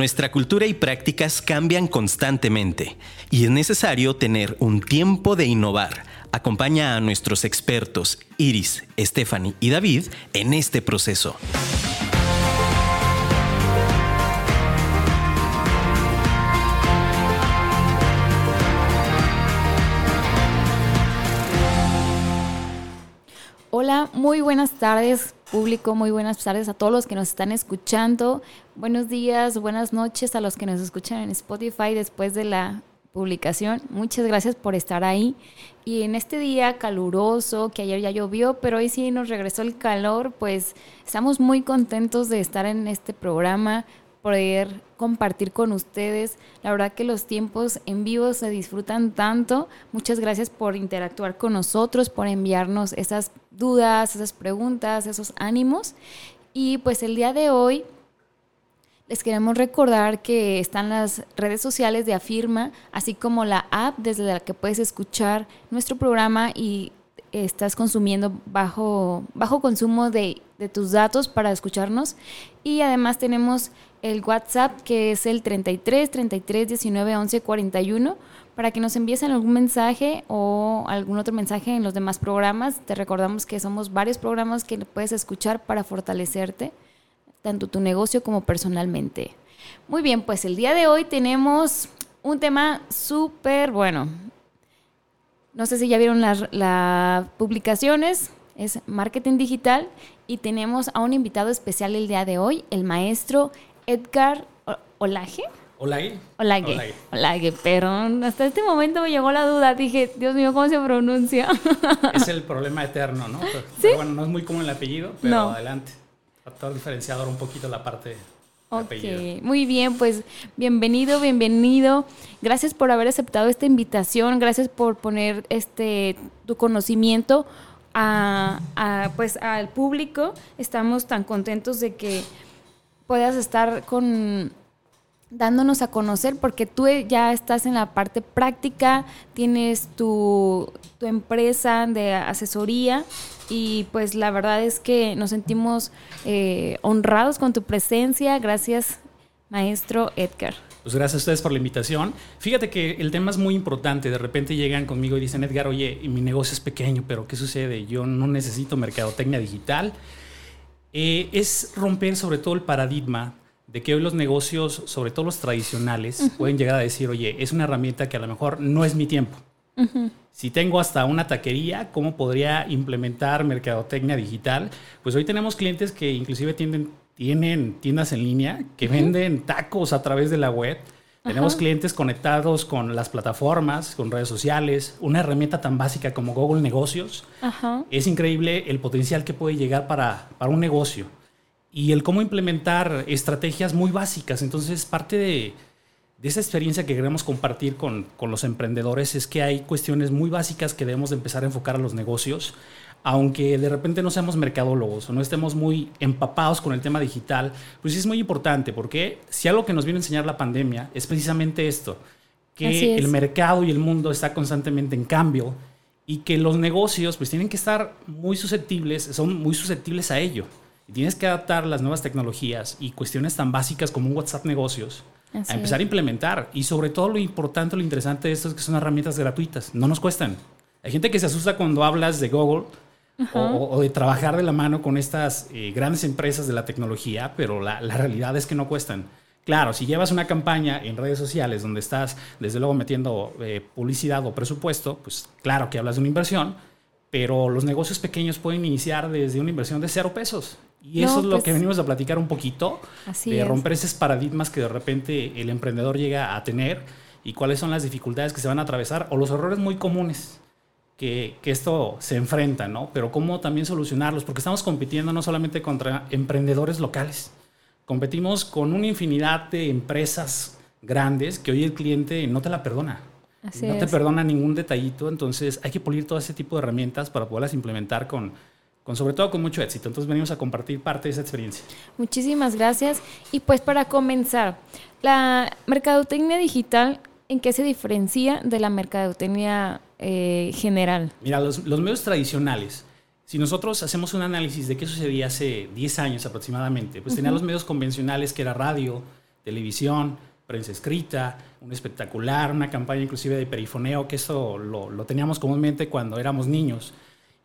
Nuestra cultura y prácticas cambian constantemente y es necesario tener un tiempo de innovar. Acompaña a nuestros expertos Iris, Stephanie y David en este proceso. Hola, muy buenas tardes público, muy buenas tardes a todos los que nos están escuchando. Buenos días, buenas noches a los que nos escuchan en Spotify después de la publicación. Muchas gracias por estar ahí. Y en este día caluroso, que ayer ya llovió, pero hoy sí nos regresó el calor, pues estamos muy contentos de estar en este programa, poder compartir con ustedes. La verdad que los tiempos en vivo se disfrutan tanto. Muchas gracias por interactuar con nosotros, por enviarnos esas dudas, esas preguntas, esos ánimos. Y pues el día de hoy les queremos recordar que están las redes sociales de Afirma, así como la app desde la que puedes escuchar nuestro programa y estás consumiendo bajo, bajo consumo de, de tus datos para escucharnos. Y además tenemos el WhatsApp que es el 33 33 19 11 41 para que nos envíes algún mensaje o algún otro mensaje en los demás programas. Te recordamos que somos varios programas que puedes escuchar para fortalecerte, tanto tu negocio como personalmente. Muy bien, pues el día de hoy tenemos un tema súper bueno. No sé si ya vieron las publicaciones, es marketing digital y tenemos a un invitado especial el día de hoy, el maestro Edgar Olage. Olage. Olage. Olage, pero hasta este momento me llegó la duda. Dije, Dios mío, ¿cómo se pronuncia? Es el problema eterno, ¿no? Pero, bueno, no es muy común el apellido, pero adelante. Factor diferenciador un poquito la parte Ok, muy bien, pues bienvenido, bienvenido. Gracias por haber aceptado esta invitación, gracias por poner este tu conocimiento a, a, pues al público. Estamos tan contentos de que puedas estar con dándonos a conocer porque tú ya estás en la parte práctica, tienes tu, tu empresa de asesoría y pues la verdad es que nos sentimos eh, honrados con tu presencia. Gracias, maestro Edgar. Pues gracias a ustedes por la invitación. Fíjate que el tema es muy importante. De repente llegan conmigo y dicen, Edgar, oye, mi negocio es pequeño, pero ¿qué sucede? Yo no necesito mercadotecnia digital. Eh, es romper sobre todo el paradigma de que hoy los negocios, sobre todo los tradicionales, pueden llegar a decir, oye, es una herramienta que a lo mejor no es mi tiempo. Si tengo hasta una taquería, ¿cómo podría implementar mercadotecnia digital? Pues hoy tenemos clientes que inclusive tienen, tienen tiendas en línea, que venden tacos a través de la web. Tenemos clientes conectados con las plataformas, con redes sociales, una herramienta tan básica como Google Negocios. Es increíble el potencial que puede llegar para, para, un negocio y el cómo implementar estrategias muy básicas. Entonces, parte de, de esa experiencia que queremos compartir con, con, los emprendedores es que hay cuestiones muy básicas que debemos de empezar a enfocar a los negocios aunque de repente no seamos mercadólogos o no estemos muy empapados con el tema digital, pues es muy importante, porque si algo que nos viene a enseñar la pandemia es precisamente esto, que el mercado y el mundo está constantemente en cambio y que los negocios pues tienen que estar muy susceptibles, son muy susceptibles a ello. Y tienes que adaptar las nuevas tecnologías y cuestiones tan básicas como un WhatsApp negocios a empezar a implementar. Y sobre todo lo importante, lo interesante de esto es que son herramientas gratuitas, no nos cuestan. Hay gente que se asusta cuando hablas de Google o, de trabajar de la mano con estas eh, grandes empresas de la tecnología, pero la, realidad es que no cuestan. Claro, si llevas una campaña en redes sociales donde estás, desde luego, metiendo eh, publicidad o presupuesto, pues claro que hablas de una inversión, pero los negocios pequeños pueden iniciar desde una inversión de cero pesos. Y eso es lo que pues venimos a platicar un poquito, de romper esos paradigmas que de repente el emprendedor llega a tener y cuáles son las dificultades que se van a atravesar o los errores muy comunes que, esto se enfrenta, ¿no? Pero cómo también solucionarlos, porque estamos compitiendo no solamente contra emprendedores locales, competimos con una infinidad de empresas grandes que hoy el cliente no te la perdona. no te perdona ningún detallito, entonces hay que pulir todo ese tipo de herramientas para poderlas implementar con, con sobre todo con mucho éxito. Entonces venimos a compartir parte de esa experiencia. Muchísimas gracias. Y pues para comenzar, la mercadotecnia digital, ¿en qué se diferencia de la mercadotecnia eh, general? Mira, los, medios tradicionales, si nosotros hacemos un análisis de qué sucedía hace 10 años aproximadamente, pues tenía los medios convencionales que era radio, televisión, prensa escrita, un espectacular, una campaña inclusive de perifoneo, que eso lo, lo teníamos comúnmente cuando éramos niños.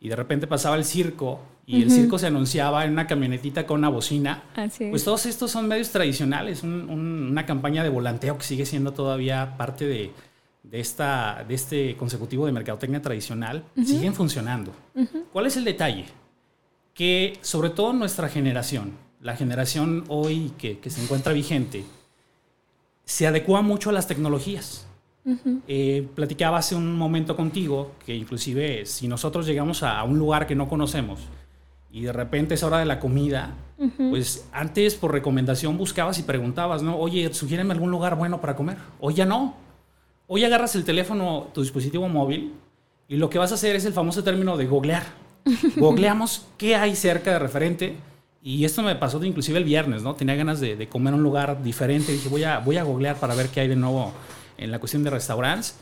Y de repente pasaba el circo y el circo se anunciaba en una camionetita con una bocina. Pues todos estos son medios tradicionales, una campaña de volanteo que sigue siendo todavía parte de, de, esta, de este consecutivo de mercadotecnia tradicional, siguen funcionando. ¿Cuál es el detalle? Que sobre todo nuestra generación, la generación hoy que, que se encuentra vigente, se adecua mucho a las tecnologías. Eh, platicaba hace un momento contigo que inclusive si nosotros llegamos a, un lugar que no conocemos y de repente es hora de la comida, pues antes por recomendación buscabas y preguntabas, ¿no? Oye, sugiéreme algún lugar bueno para comer. Hoy ya no. Hoy agarras el teléfono, tu dispositivo móvil y lo que vas a hacer es el famoso término de googlear. Googleamos qué hay cerca de referente. Y esto me pasó inclusive el viernes, ¿no? Tenía ganas de, de comer en un lugar diferente. Dije, voy a, voy a googlear para ver qué hay de nuevo en la cuestión de restaurantes.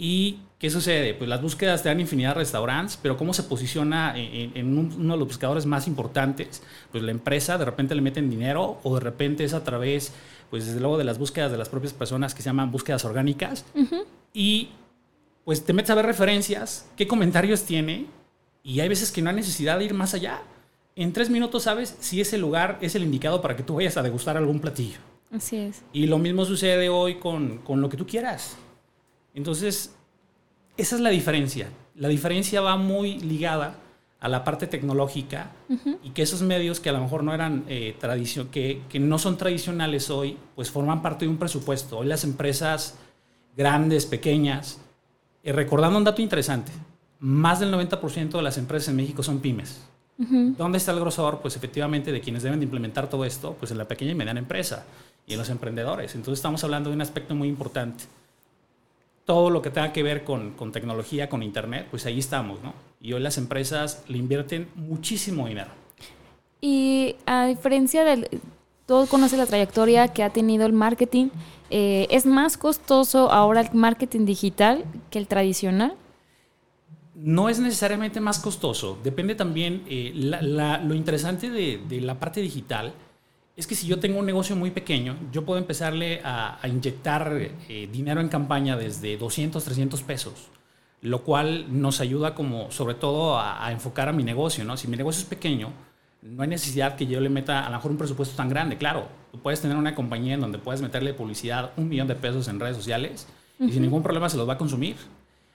¿Y qué sucede? Pues las búsquedas te dan infinidad de restaurantes, pero cómo se posiciona en, uno de los buscadores más importantes, pues la empresa de repente le meten dinero o de repente es a través, pues desde luego de las búsquedas de las propias personas que se llaman búsquedas orgánicas. Y pues te metes a ver referencias, qué comentarios tiene y hay veces que no hay necesidad de ir más allá. En tres minutos sabes si ese lugar es el indicado para que tú vayas a degustar algún platillo. Así es. Y lo mismo sucede hoy con, con lo que tú quieras. Entonces, esa es la diferencia. La diferencia va muy ligada a la parte tecnológica y que esos medios que a lo mejor no eran eh, tradición, que, que, no son tradicionales hoy, pues forman parte de un presupuesto. Hoy las empresas grandes, pequeñas, eh, recordando un dato interesante, más del 90% de las empresas en México son pymes. ¿Dónde está el grosor? Pues efectivamente de quienes deben de implementar todo esto, pues en la pequeña y mediana empresa y en los emprendedores. Entonces estamos hablando de un aspecto muy importante. Todo lo que tenga que ver con, con tecnología, con Internet, pues ahí estamos, ¿no? Y hoy las empresas le invierten muchísimo dinero. Y a diferencia del... Todo conoce la trayectoria que ha tenido el marketing. Eh, ¿Es más costoso ahora el marketing digital que el tradicional? No es necesariamente más costoso. Depende también, eh, lo interesante de, de, la parte digital es que si yo tengo un negocio muy pequeño, yo puedo empezarle a, inyectar eh, dinero en campaña desde 200, 300 pesos, lo cual nos ayuda como sobre todo a, enfocar a mi negocio, ¿no? Si mi negocio es pequeño, no hay necesidad que yo le meta a lo mejor un presupuesto tan grande. Claro, tú puedes tener una compañía en donde puedes meterle publicidad un millón de pesos en redes sociales y sin ningún problema se los va a consumir.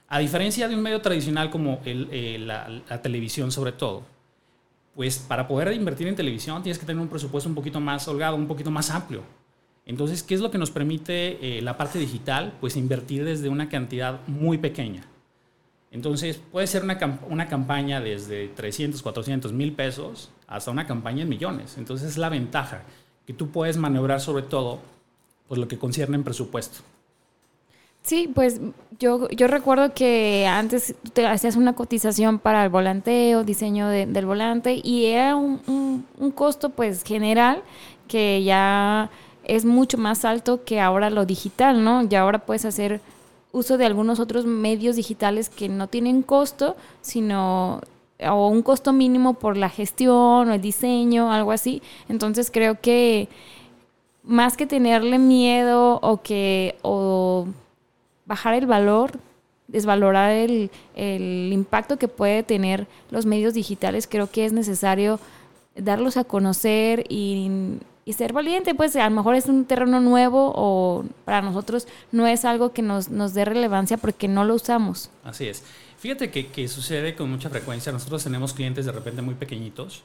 A diferencia de un medio tradicional como eh, la televisión sobre todo, pues para poder invertir en televisión tienes que tener un presupuesto un poquito más holgado, un poquito más amplio. Entonces, ¿qué es lo que nos permite eh, la parte digital? Pues invertir desde una cantidad muy pequeña. Entonces, puede ser una, una campaña desde 300, 400 mil pesos hasta una campaña en millones. Entonces, es la ventaja que tú puedes maniobrar sobre todo pues, lo que concierne en presupuesto. Sí, pues yo, yo recuerdo que antes te hacías una cotización para el volanteo, diseño del volante, y era un, un, costo pues general que ya es mucho más alto que ahora lo digital, ¿no? Ya ahora puedes hacer uso de algunos otros medios digitales que no tienen costo, sino o un costo mínimo por la gestión o el diseño, algo así. Entonces creo que más que tenerle miedo o que o bajar el valor, desvalorar el, el impacto que puede tener los medios digitales, creo que es necesario darlos a conocer y, ser valiente, pues a lo mejor es un terreno nuevo o para nosotros no es algo que nos, nos dé relevancia porque no lo usamos. Así es. Fíjate que, que sucede con mucha frecuencia. Nosotros tenemos clientes de repente muy pequeñitos.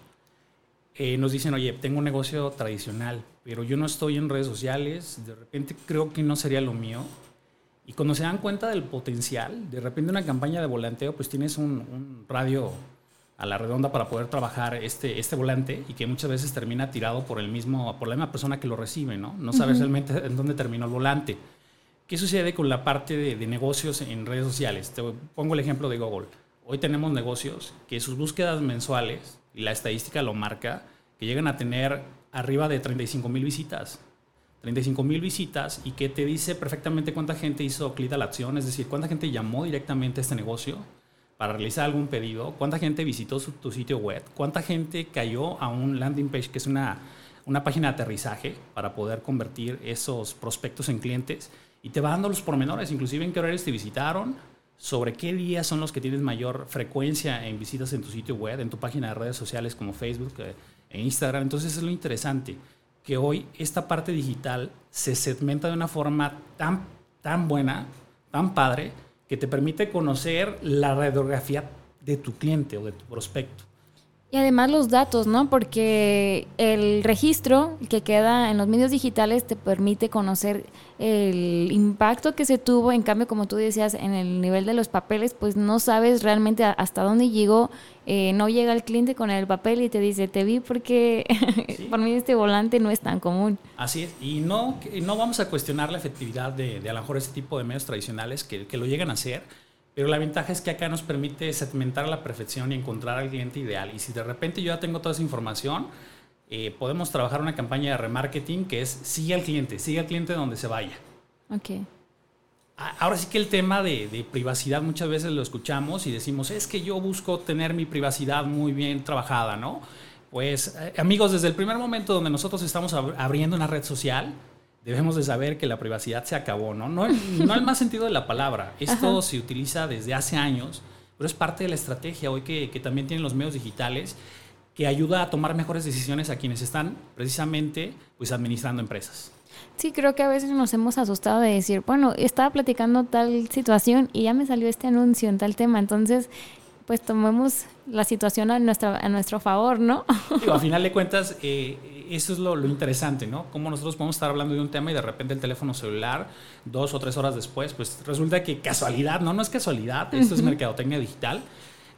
Eh, nos dicen, oye, tengo un negocio tradicional, pero yo no estoy en redes sociales, de repente creo que no sería lo mío y cuando se dan cuenta del potencial, de repente una campaña de volanteo, pues tienes un, radio a la redonda para poder trabajar este, este volante y que muchas veces termina tirado por, el mismo, por la misma persona que lo recibe, ¿no? No sabes realmente en dónde terminó el volante. ¿Qué sucede con la parte de, de, negocios en redes sociales? Te pongo el ejemplo de Google. Hoy tenemos negocios que sus búsquedas mensuales, y la estadística lo marca, que llegan a tener arriba de 35 mil visitas. 35 mil visitas y que te dice perfectamente cuánta gente hizo clic a la acción, es decir, cuánta gente llamó directamente a este negocio para realizar algún pedido, cuánta gente visitó tu sitio web, cuánta gente cayó a un landing page que es una una página de aterrizaje para poder convertir esos prospectos en clientes y te va dando los pormenores, inclusive en qué horarios te visitaron, sobre qué días son los que tienes mayor frecuencia en visitas en tu sitio web, en tu página de redes sociales como Facebook eh, e Instagram. Entonces es lo interesante, que hoy esta parte digital se segmenta de una forma tan, tan buena, tan padre, que te permite conocer la radiografía de tu cliente o de tu prospecto. Y además los datos, ¿no? Porque el registro que queda en los medios digitales te permite conocer el impacto que se tuvo. En cambio, como tú decías, en el nivel de los papeles, pues no sabes realmente hasta dónde llegó. Eh, no llega el cliente con el papel y te dice, te vi porque por mí este volante no es tan común. Así es. Y no, no vamos a cuestionar la efectividad de, de a lo mejor ese tipo de medios tradicionales que, que lo llegan a hacer pero la ventaja es que acá nos permite segmentar a la perfección y encontrar al cliente ideal. Y si de repente yo ya tengo toda esa información, eh, podemos trabajar una campaña de remarketing que es sigue al cliente, sigue al cliente donde se vaya. Ok. Ahora sí que el tema de, privacidad muchas veces lo escuchamos y decimos, es que yo busco tener mi privacidad muy bien trabajada, ¿no? Pues eh, amigos, desde el primer momento donde nosotros estamos abriendo una red social, debemos de saber que la privacidad se acabó, ¿no? No, no el más sentido de la palabra. Esto se utiliza desde hace años, pero es parte de la estrategia hoy que, que, también tienen los medios digitales que ayuda a tomar mejores decisiones a quienes están precisamente pues administrando empresas. Sí, creo que a veces nos hemos asustado de decir, bueno, estaba platicando tal situación y ya me salió este anuncio en tal tema, entonces pues tomemos la situación a, nuestra, a nuestro favor, ¿no? Digo, a final de cuentas, eh, eso es lo, lo, interesante, ¿no? Cómo nosotros podemos estar hablando de un tema y de repente el teléfono celular, dos o tres horas después, pues resulta que casualidad, ¿no? No es casualidad, esto es mercadotecnia digital.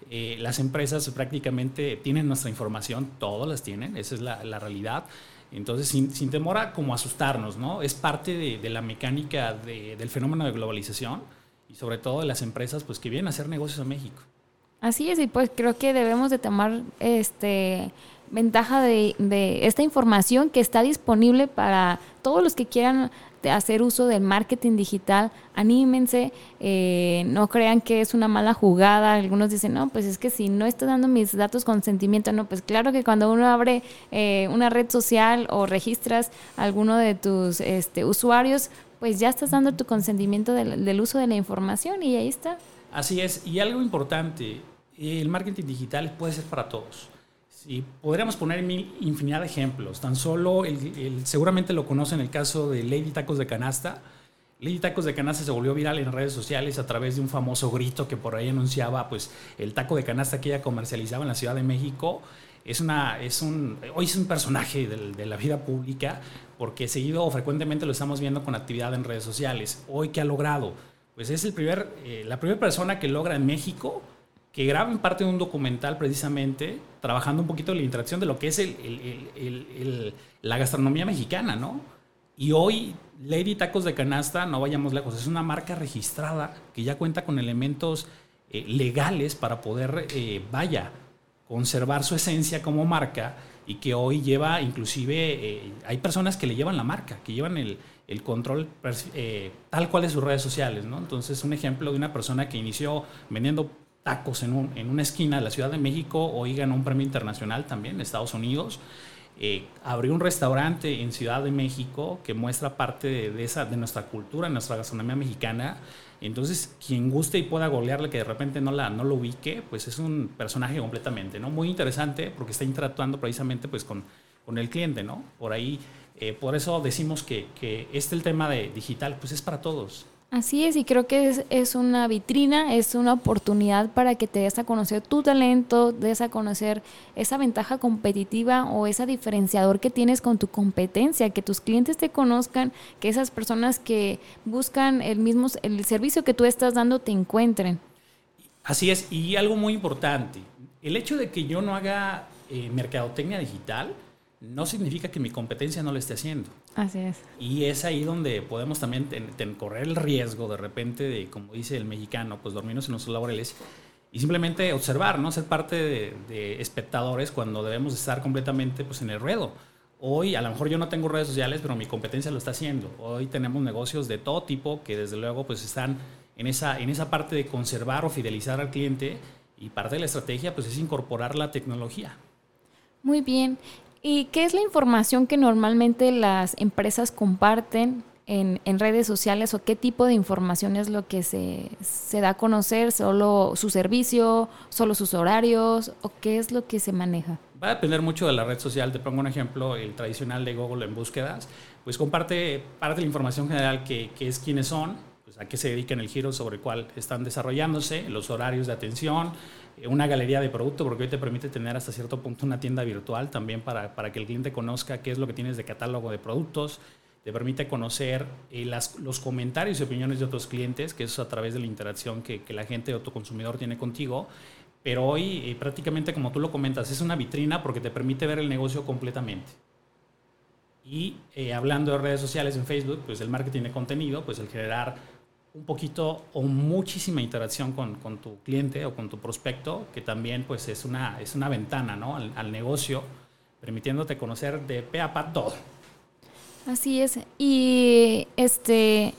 Eh, las empresas prácticamente tienen nuestra información, todas las tienen, esa es la, la realidad. Entonces, sin, sin, temor a como asustarnos, ¿no? Es parte de, de la mecánica de, del fenómeno de globalización y sobre todo de las empresas pues, que vienen a hacer negocios a México. Así es, y pues creo que debemos de tomar este ventaja de, de, esta información que está disponible para todos los que quieran hacer uso del marketing digital, anímense, eh, no crean que es una mala jugada, algunos dicen, no, pues es que si no estoy dando mis datos con sentimiento, no, pues claro que cuando uno abre eh, una red social o registras alguno de tus este, usuarios, pues ya estás dando tu consentimiento del uso de la información y ahí está. Así es, y algo importante, el marketing digital puede ser para todos. Sí, podríamos poner mil, infinidad de ejemplos. Tan solo, el, seguramente lo conocen el caso de Lady Tacos de Canasta. Lady Tacos de Canasta se volvió viral en redes sociales a través de un famoso grito que por ahí anunciaba pues, el taco de canasta que ella comercializaba en la Ciudad de México. Es una, es un, hoy es un personaje de, la vida pública porque seguido o frecuentemente lo estamos viendo con actividad en redes sociales. Hoy, ¿qué ha logrado? Pues es el primer, eh, la primera persona que logra en México que graba en parte de un documental precisamente trabajando un poquito la interacción de lo que es la gastronomía mexicana, ¿no? Y hoy Lady Tacos de Canasta, no vayamos lejos, es una marca registrada que ya cuenta con elementos eh, legales para poder, eh, vaya, conservar su esencia como marca y que hoy lleva, inclusive, eh, hay personas que le llevan la marca, que llevan el, el control tal cual de sus redes sociales, ¿no? Entonces, un ejemplo de una persona que inició vendiendo tacos en, un, en, una esquina de la Ciudad de México, hoy ganó un premio internacional también en Estados Unidos. Eh, abrió un restaurante en Ciudad de México que muestra parte de, de, esa, de nuestra cultura, nuestra gastronomía mexicana. Entonces, quien guste y pueda golearle que de repente no, la, no lo ubique, pues es un personaje completamente, ¿no? Muy interesante porque está interactuando precisamente pues con, con el cliente, ¿no? Por ahí, eh, por eso decimos que, que este el tema de digital, pues es para todos. Así es, y creo que es, una vitrina, es una oportunidad para que te des a conocer tu talento, des a conocer esa ventaja competitiva o ese diferenciador que tienes con tu competencia, que tus clientes te conozcan, que esas personas que buscan el mismo el servicio que tú estás dando te encuentren. Así es, y algo muy importante, el hecho de que yo no haga eh, mercadotecnia digital, no significa que mi competencia no lo esté haciendo. Así es. Y es ahí donde podemos también correr el riesgo de repente de, como dice el mexicano, pues dormirnos en nuestros laureles y simplemente observar, ¿no? Ser parte de, de, espectadores cuando debemos estar completamente pues, en el ruedo. Hoy a lo mejor yo no tengo redes sociales, pero mi competencia lo está haciendo. Hoy tenemos negocios de todo tipo que desde luego pues están en esa, en esa parte de conservar o fidelizar al cliente y parte de la estrategia pues es incorporar la tecnología. Muy bien. ¿Y qué es la información que normalmente las empresas comparten en, redes sociales o qué tipo de información es lo que se, da a conocer? ¿Solo su servicio, solo sus horarios o qué es lo que se maneja? Va a depender mucho de la red social. Te pongo un ejemplo, el tradicional de Google en búsquedas. Pues comparte parte de la información general que, que es quiénes son, pues a qué se dedican el giro sobre el cual están desarrollándose, los horarios de atención, una galería de producto, porque hoy te permite tener hasta cierto punto una tienda virtual también para, para que el cliente conozca qué es lo que tienes de catálogo de productos, te permite conocer eh, los comentarios y opiniones de otros clientes, que eso es a través de la interacción que, que la gente o tu consumidor tiene contigo. Pero hoy eh, prácticamente como tú lo comentas, es una vitrina porque te permite ver el negocio completamente. Y hablando de redes sociales en Facebook, pues el marketing de contenido, pues el generar un poquito o muchísima interacción con, tu cliente o con tu prospecto, que también pues es una, es una ventana ¿no? al, negocio, permitiéndote conocer de pe a pa todo. Así es. Y este,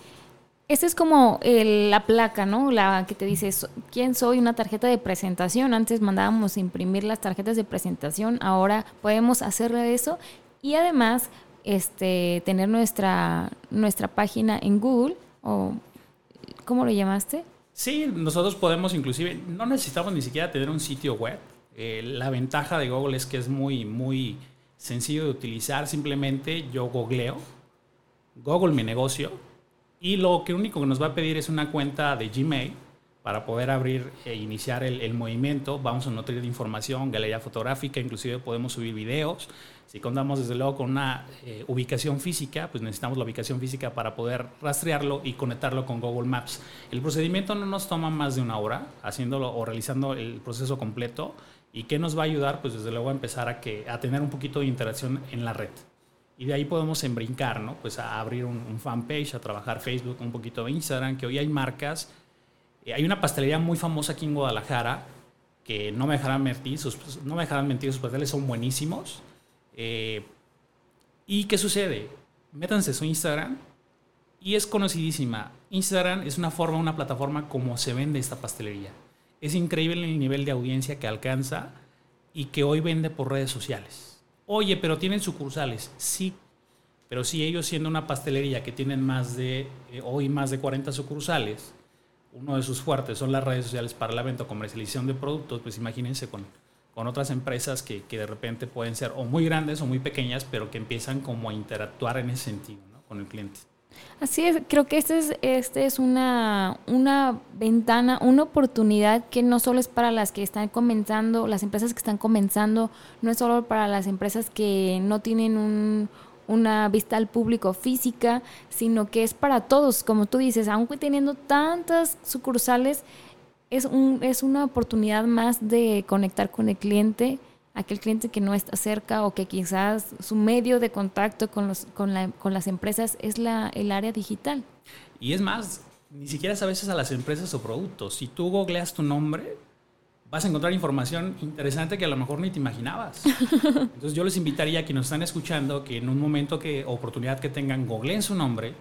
es como la placa, ¿no? La que te dice quién soy, una tarjeta de presentación. Antes mandábamos imprimir las tarjetas de presentación, ahora podemos hacer eso y además este, tener nuestra, nuestra página en Google o ¿Cómo lo llamaste? Sí, nosotros podemos inclusive, no necesitamos ni siquiera tener un sitio web. Eh, la ventaja de Google es que es muy, muy sencillo de utilizar. Simplemente yo googleo, Google mi negocio, y lo que único que nos va a pedir es una cuenta de Gmail para poder abrir e iniciar el, el movimiento. Vamos a nutrir de información, galería fotográfica, inclusive podemos subir videos. Si contamos desde luego con una eh, ubicación física, pues necesitamos la ubicación física para poder rastrearlo y conectarlo con Google Maps. El procedimiento no nos toma más de una hora haciéndolo o realizando el proceso completo. ¿Y qué nos va a ayudar? Pues desde luego a empezar a, que, a tener un poquito de interacción en la red. Y de ahí podemos embrincar, ¿no? Pues a abrir un, fanpage, a trabajar Facebook, un poquito de Instagram, que hoy hay marcas. Eh, hay una pastelería muy famosa aquí en Guadalajara que no me dejarán mentir, sus, no me dejarán mentir, sus pasteles son buenísimos eh, ¿Y qué sucede? Métanse su Instagram y es conocidísima. Instagram es una forma, una plataforma como se vende esta pastelería. Es increíble el nivel de audiencia que alcanza y que hoy vende por redes sociales. Oye, pero tienen sucursales. Sí, pero si ellos siendo una pastelería que tienen más de, eh, hoy más de 40 sucursales, uno de sus fuertes son las redes sociales para la venta o comercialización de productos, pues imagínense con con otras empresas que, que, de repente pueden ser o muy grandes o muy pequeñas, pero que empiezan como a interactuar en ese sentido con el cliente. Así es, creo que este es, este es una, una ventana, una oportunidad que no solo es para las que están comenzando, las empresas que están comenzando, no es solo para las empresas que no tienen un, una vista al público física, sino que es para todos, como tú dices, aunque teniendo tantas sucursales, es, un, es una oportunidad más de conectar con el cliente, aquel cliente que no está cerca o que quizás su medio de contacto con, los, con, la, con las empresas es la, el área digital. Y es más, ni siquiera sabes a las empresas o productos. Si tú googleas tu nombre, vas a encontrar información interesante que a lo mejor ni te imaginabas. Entonces yo les invitaría a quienes nos están escuchando que en un momento que oportunidad que tengan, googleen su nombre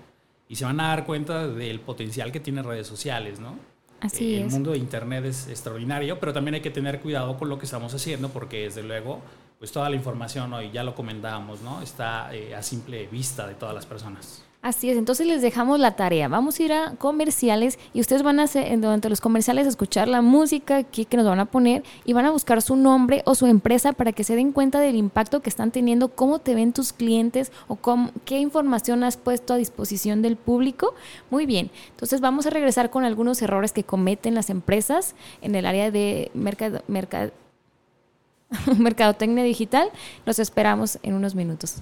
y se van a dar cuenta del potencial que tiene redes sociales, ¿no? Así el mundo de Internet es extraordinario, pero también hay que tener cuidado con lo que estamos haciendo porque desde luego, pues toda la información hoy, ya lo comentábamos, ¿no? Está eh, a simple vista de todas las personas. Así es, entonces les dejamos la tarea. Vamos a ir a comerciales y ustedes van a hacer, durante los comerciales escuchar la música aquí que nos van a poner y van a buscar su nombre o su empresa para que se den cuenta del impacto que están teniendo, cómo te ven tus clientes o cómo, qué información has puesto a disposición del público. Muy bien, entonces vamos a regresar con algunos errores que cometen las empresas en el área de mercado, mercadotecnia digital. Los esperamos en unos minutos.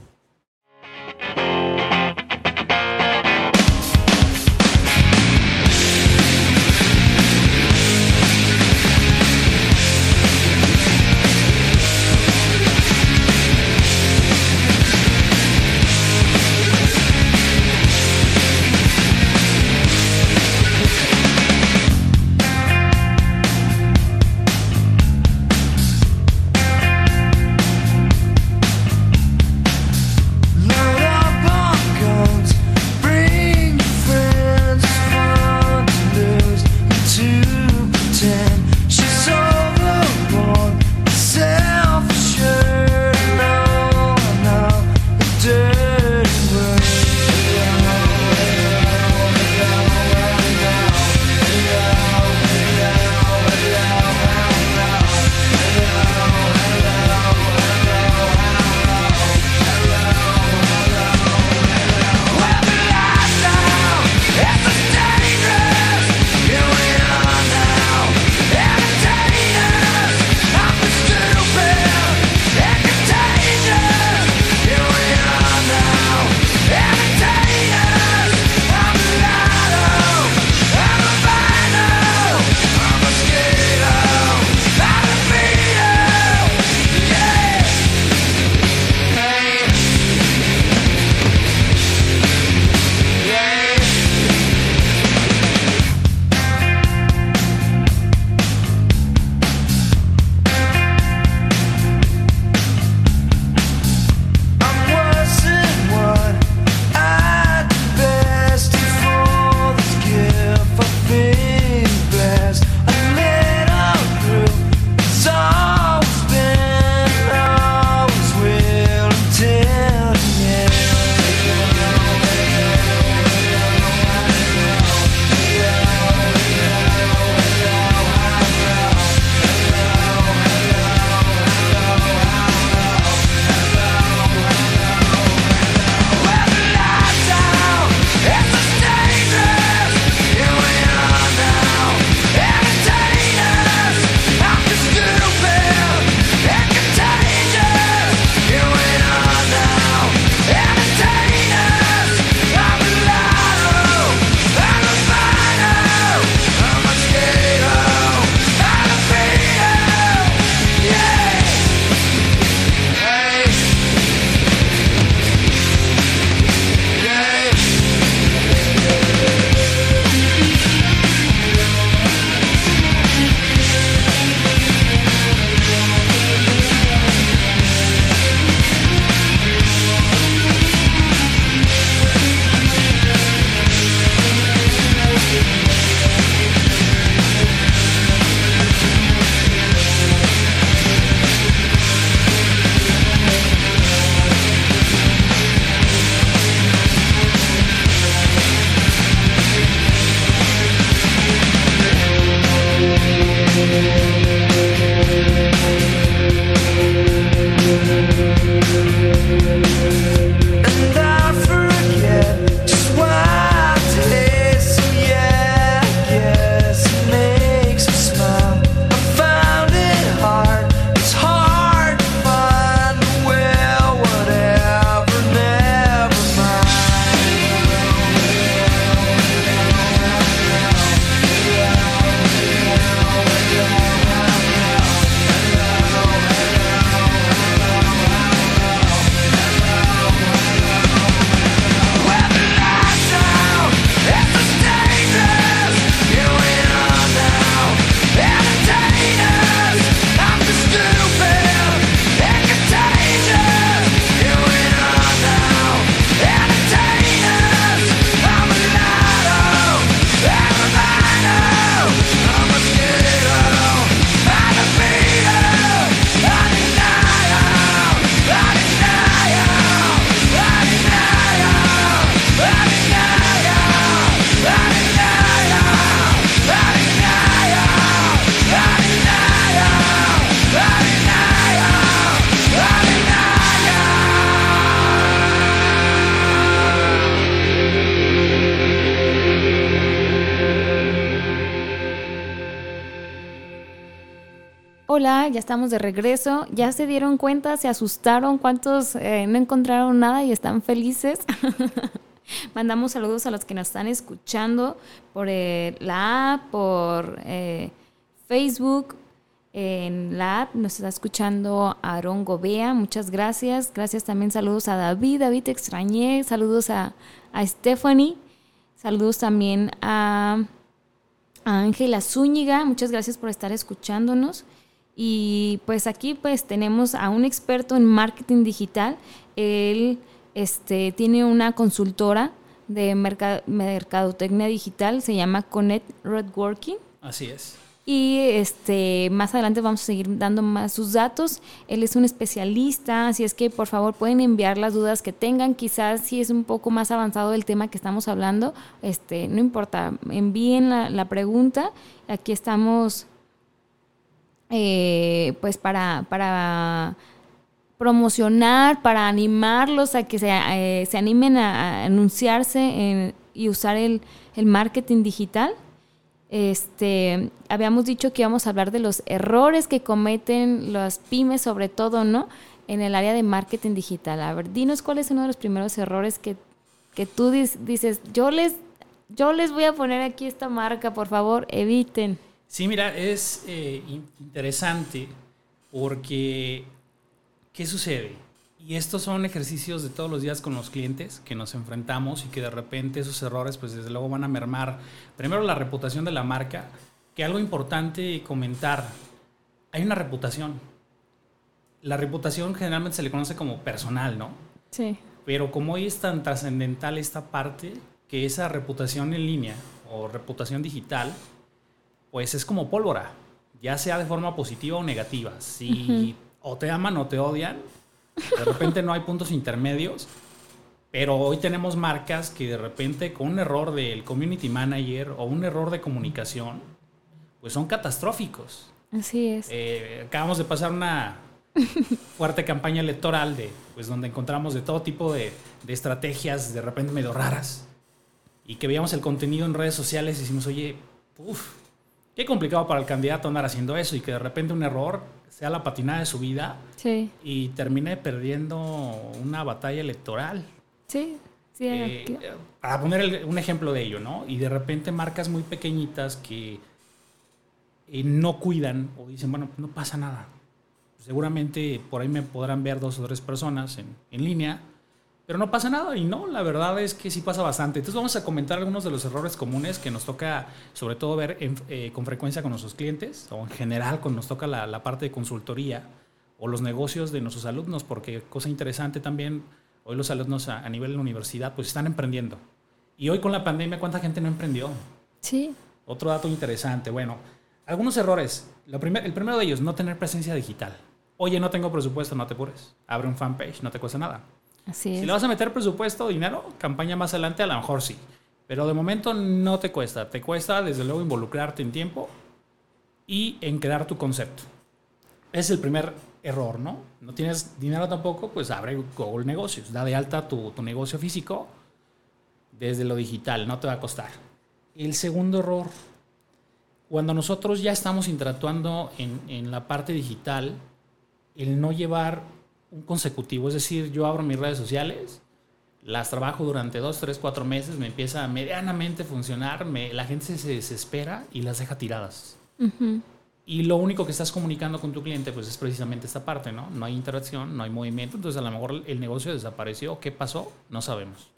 Ya estamos de regreso. ¿Ya se dieron cuenta? ¿Se asustaron? ¿Cuántos eh, no encontraron nada y están felices? Mandamos saludos a los que nos están escuchando por eh, la app, por eh, Facebook. En la app nos está escuchando Aarón Gobea, muchas gracias. Gracias también, saludos a David, David te extrañé, saludos a, a Stephanie, saludos también a Ángela Zúñiga, muchas gracias por estar escuchándonos. Y pues aquí pues tenemos a un experto en marketing digital. Él este, tiene una consultora de mercadotecnia digital, se llama Connect Redworking. Así es. Y este, más adelante vamos a seguir dando más sus datos. Él es un especialista, así es que por favor pueden enviar las dudas que tengan. Quizás si es un poco más avanzado el tema que estamos hablando, este, no importa, envíen la, la pregunta. Aquí estamos eh, pues para, para promocionar, para animarlos a que se, eh, se animen a, anunciarse y usar el, marketing digital. Este, habíamos dicho que íbamos a hablar de los errores que cometen las pymes, sobre todo, ¿no? En el área de marketing digital. A ver, dinos cuál es uno de los primeros errores que, que tú dices, yo les, yo les voy a poner aquí esta marca, por favor, eviten. Sí, mira, es eh, interesante porque ¿Qué sucede? Y estos son ejercicios de todos los días con los clientes que nos enfrentamos y que de repente esos errores pues desde luego van a mermar primero la reputación de la marca, que algo importante comentar, hay una reputación. La reputación generalmente se le conoce como personal, ¿no? Sí. Pero como hoy es tan trascendental esta parte, que esa reputación en línea o reputación digital, pues es como pólvora, ya sea de forma positiva o negativa. Si o te aman o te odian. De repente no hay puntos intermedios. Pero hoy tenemos marcas que de repente con un error del community manager o un error de comunicación, pues son catastróficos. Así es. Eh, acabamos de pasar una fuerte campaña electoral de, pues, donde encontramos de todo tipo de, de, estrategias de repente medio raras y que veíamos el contenido en redes sociales y decimos, oye, uff, qué complicado para el candidato andar haciendo eso y que de repente un error sea la patinada de su vida y termine perdiendo una batalla electoral. Sí, sí. Eh, para poner un ejemplo de ello, ¿no? Y de repente marcas muy pequeñitas que eh, no cuidan o dicen, bueno, no pasa nada. Seguramente por ahí me podrán ver dos o tres personas en, en línea pero no pasa nada y no, la verdad es que sí pasa bastante. Entonces vamos a comentar algunos de los errores comunes que nos toca sobre todo ver eh, con frecuencia con nuestros clientes o en general cuando nos toca la, parte de consultoría o los negocios de nuestros alumnos, porque cosa interesante también, hoy los alumnos a, nivel de la universidad pues están emprendiendo. Y hoy con la pandemia, ¿cuánta gente no emprendió? Sí. Otro dato interesante, bueno, algunos errores. Lo primer, el primero de ellos, no tener presencia digital. Oye, no tengo presupuesto, no te apures. Abre un fanpage, no te cuesta nada. Si le vas a meter presupuesto, dinero, campaña más adelante, a lo mejor sí. Pero de momento no te cuesta. Te cuesta, desde luego, involucrarte en tiempo y en crear tu concepto. Es el primer error, ¿no? No tienes dinero tampoco, pues abre Google Negocios. Da de alta tu, negocio físico desde lo digital, no te va a costar. El segundo error, cuando nosotros ya estamos interactuando en, en la parte digital, el no llevar un consecutivo. Es decir, yo abro mis redes sociales, las trabajo durante dos, tres, cuatro meses, me empieza a medianamente funcionar, me, la gente se desespera y las deja tiradas. Y lo único que estás comunicando con tu cliente, pues es precisamente esta parte, ¿no? No hay interacción, no hay movimiento, entonces a lo mejor el negocio desapareció. ¿Qué pasó? No sabemos.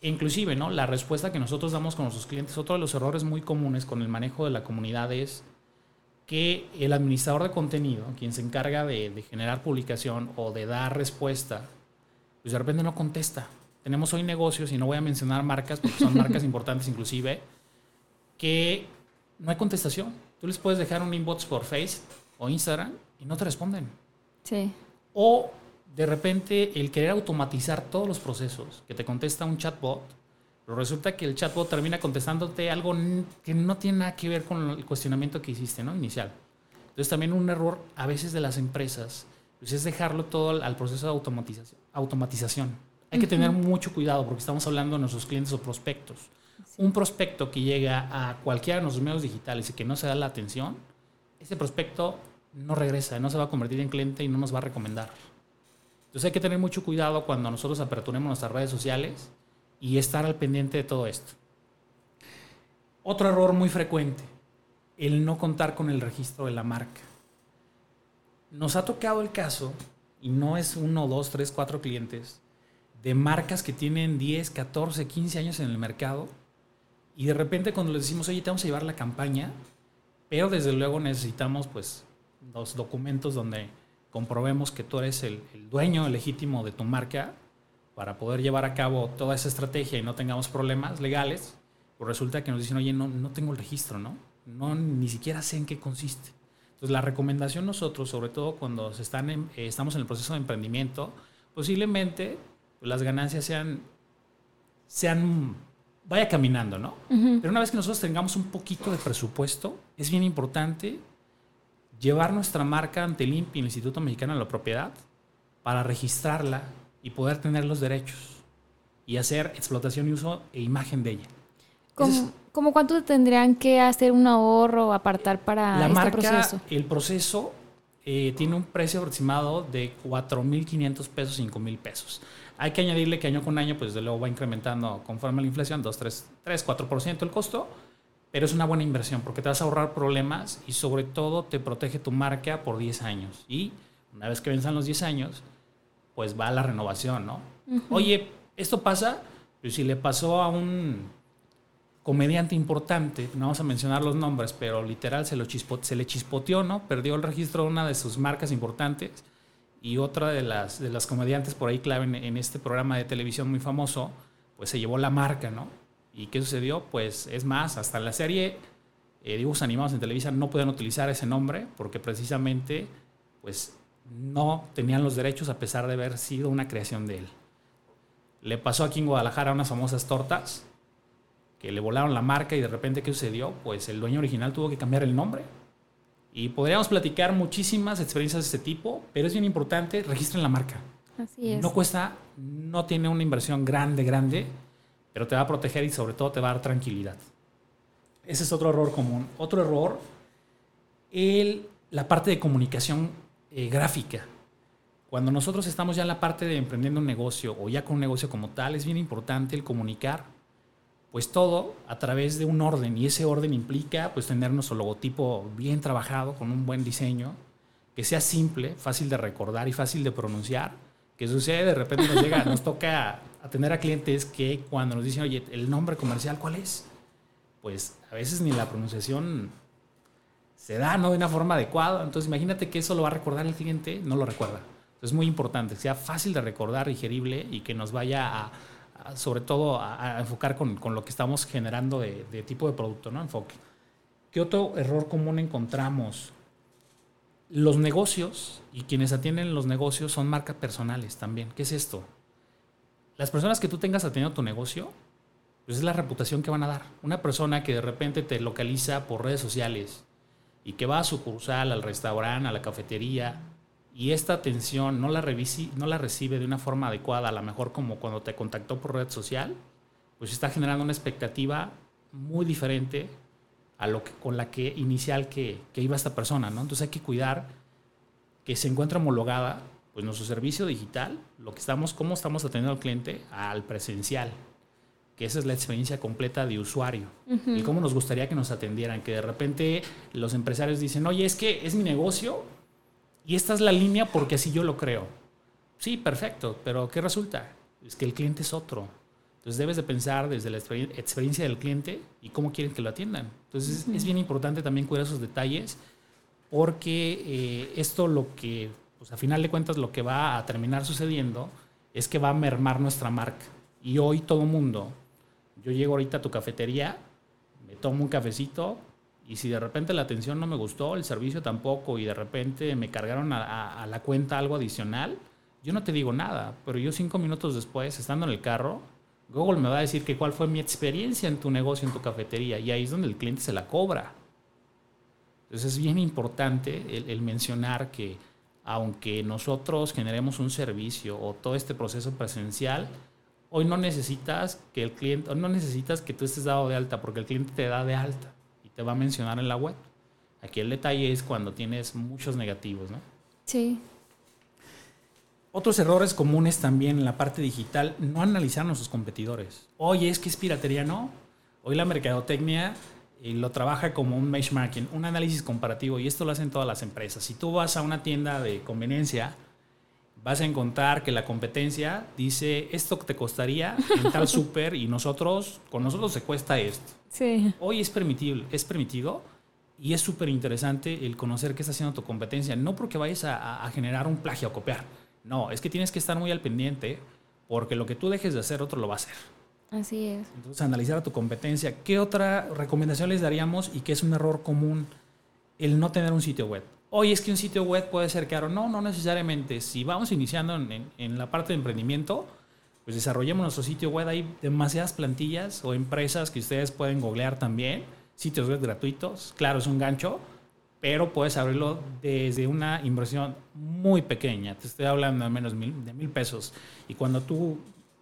Inclusive, ¿no? La respuesta que nosotros damos con nuestros clientes, otro de los errores muy comunes con el manejo de la comunidad es que el administrador de contenido, quien se encarga de, generar publicación o de dar respuesta, pues de repente no contesta. Tenemos hoy negocios, y no voy a mencionar marcas, porque son marcas importantes inclusive, que no hay contestación. Tú les puedes dejar un inbox por Face o Instagram y no te responden. Sí. O de repente el querer automatizar todos los procesos, que te contesta un chatbot, pero resulta que el chatbot termina contestándote algo que no tiene nada que ver con el cuestionamiento que hiciste, ¿no? Inicial. Entonces también un error a veces de las empresas pues es dejarlo todo al, proceso de automatización. automatización. Hay que tener mucho cuidado porque estamos hablando de nuestros clientes o prospectos. Un prospecto que llega a cualquiera de nuestros medios digitales y que no se da la atención, ese prospecto no regresa, no se va a convertir en cliente y no nos va a recomendar. Entonces hay que tener mucho cuidado cuando nosotros aperturemos nuestras redes sociales y estar al pendiente de todo esto. Otro error muy frecuente, el no contar con el registro de la marca. Nos ha tocado el caso, y no es uno, dos, tres, cuatro clientes, de marcas que tienen 10, 14, 15 años en el mercado y de repente cuando les decimos, oye, te vamos a llevar la campaña, pero desde luego necesitamos pues los documentos donde comprobemos que tú eres el, dueño legítimo de tu marca para poder llevar a cabo toda esa estrategia y no tengamos problemas legales, pues resulta que nos dicen, oye, no, no tengo el registro, ¿no? No, ni siquiera sé en qué consiste. Entonces, la recomendación nosotros, sobre todo cuando se están eh, estamos en el proceso de emprendimiento, posiblemente las ganancias sean, sean, vaya caminando, ¿no? Pero una vez que nosotros tengamos un poquito de presupuesto, es bien importante llevar nuestra marca ante el INPI, el Instituto Mexicano de la Propiedad, para registrarla y poder tener los derechos y hacer explotación y uso e imagen de ella. ¿Cómo, cuánto tendrían que hacer un ahorro o apartar para la este marca, proceso? El proceso eh, tiene un precio aproximado de 4.500 pesos, 5.000 pesos. Hay que añadirle que año con año, pues de luego va incrementando conforme a la inflación, 2, 3, 3 4% el costo, pero es una buena inversión porque te vas a ahorrar problemas y sobre todo te protege tu marca por 10 años. Y una vez que venzan los 10 años, pues va a la renovación, ¿no? Oye, esto pasa, pues si le pasó a un comediante importante, no vamos a mencionar los nombres, pero literal se, lo se le chispoteó, ¿no? Perdió el registro de una de sus marcas importantes y otra de las, de las comediantes por ahí clave en, este programa de televisión muy famoso, pues se llevó la marca, ¿no? ¿Y qué sucedió? Pues es más, hasta la serie eh, dibujos animados en Televisa no pueden utilizar ese nombre porque precisamente pues no tenían los derechos a pesar de haber sido una creación de él. Le pasó aquí en Guadalajara unas famosas tortas que le volaron la marca y de repente ¿qué sucedió? Pues el dueño original tuvo que cambiar el nombre y podríamos platicar muchísimas experiencias de este tipo, pero es bien importante, registren la marca. Así es. No cuesta, no tiene una inversión grande, grande, pero te va a proteger y sobre todo te va a dar tranquilidad. Ese es otro error común. Otro error, el, la parte de comunicación eh, gráfica. Cuando nosotros estamos ya en la parte de emprendiendo un negocio o ya con un negocio como tal, es bien importante el comunicar pues todo a través de un orden y ese orden implica pues tener nuestro logotipo bien trabajado con un buen diseño, que sea simple, fácil de recordar y fácil de pronunciar. Que sucede de repente nos llega, nos toca atender a clientes que cuando nos dicen, oye, el nombre comercial, ¿cuál es? Pues a veces ni la pronunciación se da, ¿no? De una forma adecuada. Entonces imagínate que eso lo va a recordar el cliente, no lo recuerda. Entonces es muy importante, sea fácil de recordar, digerible y que nos vaya a sobre todo a, enfocar con, con, lo que estamos generando de, de, tipo de producto, ¿no? Enfoque. ¿Qué otro error común encontramos? Los negocios y quienes atienden los negocios son marcas personales también. ¿Qué es esto? Las personas que tú tengas atendiendo tu negocio, pues es la reputación que van a dar. Una persona que de repente te localiza por redes sociales y que va a sucursal, al restaurante, a la cafetería, y esta atención no la, no la recibe de una forma adecuada, a lo mejor como cuando te contactó por red social, pues está generando una expectativa muy diferente a lo que, con la que inicial que, que iba esta persona, ¿no? Entonces hay que cuidar que se encuentre homologada pues nuestro servicio digital, lo que estamos, cómo estamos atendiendo al cliente al presencial, que esa es la experiencia completa de usuario. Y cómo nos gustaría que nos atendieran, que de repente los empresarios dicen, oye, es que es mi negocio, y esta es la línea porque así yo lo creo. Sí, perfecto, pero ¿qué resulta? Es que el cliente es otro. Entonces debes de pensar desde la experiencia del cliente y cómo quieren que lo atiendan. Entonces es bien importante también cuidar esos detalles porque eh, esto lo que, pues a final de cuentas lo que va a terminar sucediendo es que va a mermar nuestra marca. Y hoy todo mundo, yo llego ahorita a tu cafetería, me tomo un cafecito, y si de repente la atención no me gustó, el servicio tampoco, y de repente me cargaron a, la cuenta algo adicional, yo no te digo nada, pero yo cinco minutos después, estando en el carro, Google me va a decir que cuál fue mi experiencia en tu negocio, en tu cafetería, y ahí es donde el cliente se la cobra. Entonces es bien importante el, el mencionar que aunque nosotros generemos un servicio o todo este proceso presencial, hoy no necesitas que el cliente, no necesitas que tú estés dado de alta, porque el cliente te da de alta te va a mencionar en la web. Aquí el detalle es cuando tienes muchos negativos, ¿no? Sí. Otros errores comunes también en la parte digital, no analizar a nuestros competidores. Oye, es que es piratería, no. Hoy la mercadotecnia eh, lo trabaja como un benchmarking, un análisis comparativo, y esto lo hacen todas las empresas. Si tú vas a una tienda de conveniencia, vas a encontrar que la competencia dice esto te costaría en tal súper y nosotros, con nosotros se cuesta esto. Sí. Hoy es permitible, es permitido y es súper interesante el conocer qué está haciendo tu competencia. No porque vayas a, a generar un plagio o copiar. No, es que tienes que estar muy al pendiente porque lo que tú dejes de hacer, otro lo va a hacer. Así es. Entonces, analizar a tu competencia. ¿Qué otra recomendación les daríamos y qué es un error común? El no tener un sitio web. Oye, es que un sitio web puede ser caro. No, no necesariamente. Si vamos iniciando en, en la parte de emprendimiento, pues desarrollemos nuestro sitio web. Hay demasiadas plantillas o empresas que ustedes pueden googlear también. Sitios web gratuitos. Claro, es un gancho, pero puedes abrirlo desde una inversión muy pequeña. Te estoy hablando de menos mil, de mil pesos. Y cuando tú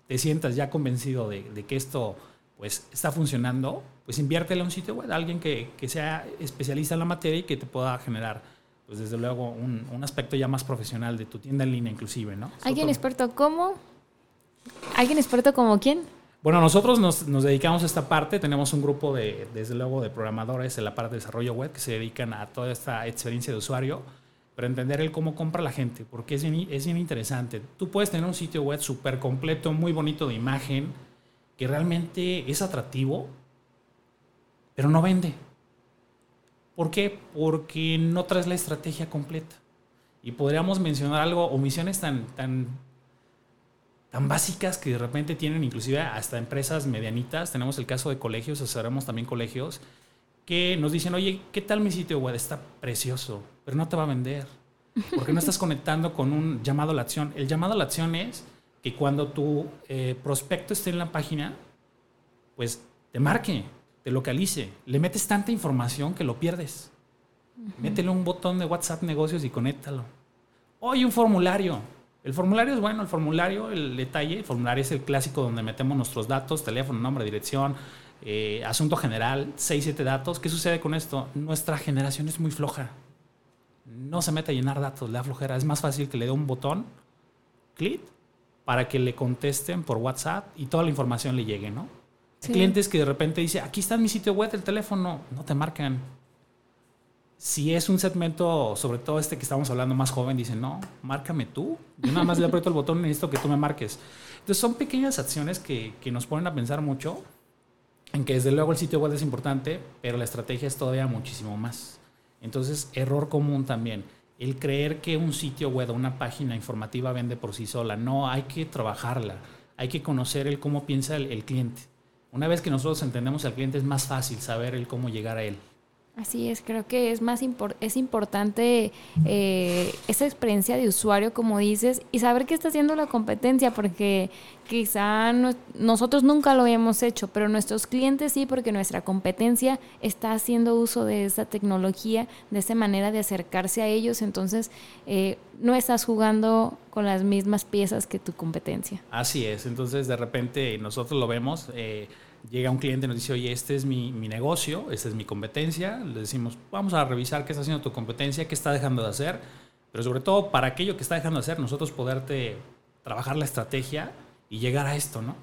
te sientas ya convencido de, de que esto pues está funcionando, pues inviértele a un sitio web, a alguien que, que, sea especialista en la materia y que te pueda generar, pues desde luego, un, un aspecto ya más profesional de tu tienda en línea inclusive, ¿no? ¿Alguien experto cómo? ¿Alguien experto como quién? Bueno, nosotros nos, nos, dedicamos a esta parte, tenemos un grupo de, desde luego, de programadores en la parte de desarrollo web que se dedican a toda esta experiencia de usuario, para entender el cómo compra la gente, porque es bien, es bien interesante. Tú puedes tener un sitio web súper completo, muy bonito de imagen, que realmente es atractivo, pero no vende. ¿Por qué? Porque no traes la estrategia completa. Y podríamos mencionar algo, omisiones tan, tan, tan básicas que de repente tienen inclusive hasta empresas medianitas. Tenemos el caso de colegios, asesoramos también colegios, que nos dicen, oye, ¿qué tal mi sitio web? Está precioso, pero no te va a vender. Porque no estás conectando con un llamado a la acción. El llamado a la acción es que cuando tu eh, prospecto esté en la página, pues te marque, te localice. Le metes tanta información que lo pierdes. Uh -huh. Métele un botón de WhatsApp negocios y conéctalo. Oye, un formulario. El formulario es bueno, el formulario, el detalle, el formulario es el clásico donde metemos nuestros datos, teléfono, nombre, dirección, eh, asunto general, 6, 7 datos. ¿Qué sucede con esto? Nuestra generación es muy floja. No se mete a llenar datos, le da flojera. Es más fácil que le dé un botón, clic, para que le contesten por WhatsApp y toda la información le llegue, ¿no? Sí. Clientes que de repente dicen, aquí está mi sitio web, el teléfono, no te marcan. Si es un segmento, sobre todo este que estamos hablando más joven, dicen, no, márcame tú. Yo nada más le aprieto el botón y necesito que tú me marques. Entonces son pequeñas acciones que, que nos ponen a pensar mucho en que desde luego el sitio web es importante, pero la estrategia es todavía muchísimo más. Entonces, error común también, el creer que un sitio web o una página informativa vende por sí sola. No, hay que trabajarla, hay que conocer el cómo piensa el, el cliente. Una vez que nosotros entendemos al cliente es más fácil saber el cómo llegar a él. Así es, creo que es más impor es importante eh, esa experiencia de usuario, como dices, y saber qué está haciendo la competencia, porque quizá no, nosotros nunca lo hemos hecho, pero nuestros clientes sí, porque nuestra competencia está haciendo uso de esa tecnología, de esa manera de acercarse a ellos, entonces eh, no estás jugando con las mismas piezas que tu competencia. Así es, entonces de repente nosotros lo vemos. Eh, llega un cliente y nos dice, oye, este es mi, mi, negocio, esta es mi competencia, le decimos, vamos a revisar qué está haciendo tu competencia, qué está dejando de hacer, pero sobre todo para aquello que está dejando de hacer, nosotros poderte trabajar la estrategia y llegar a esto, ¿no?